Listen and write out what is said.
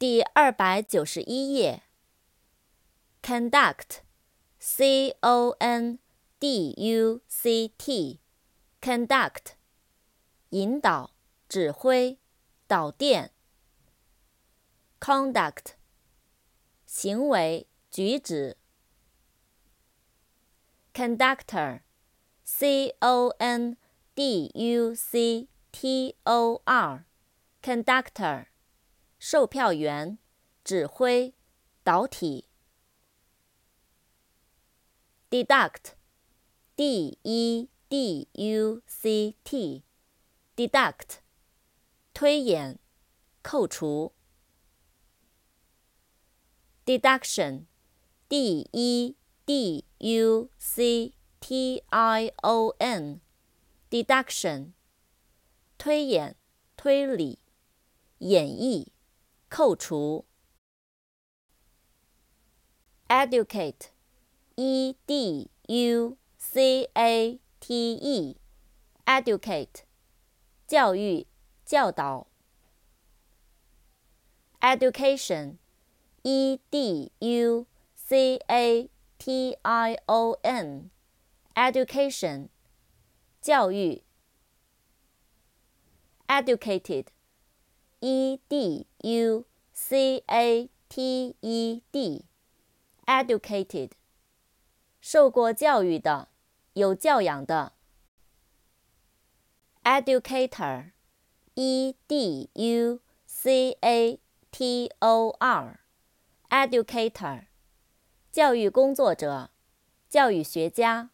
第二百九十一页。conduct，c o n d u c t，conduct，引导、指挥、导电。conduct，行为、举止。conductor，c o n d u c t o r，conductor。 售票员，指挥，导体。deduct，d e d u c t，deduct，推演，扣除。deduction，d e d u c t i o n，deduction，推演，推理，演绎。扣除。educate，e d u c a t e，educate，教育、教导。education，e d u c a t i o n，education，教育。educated，e d u c a t e d，educated，受过教育的，有教养的。educator，e d u c a t o r，educator，教育工作者，教育学家。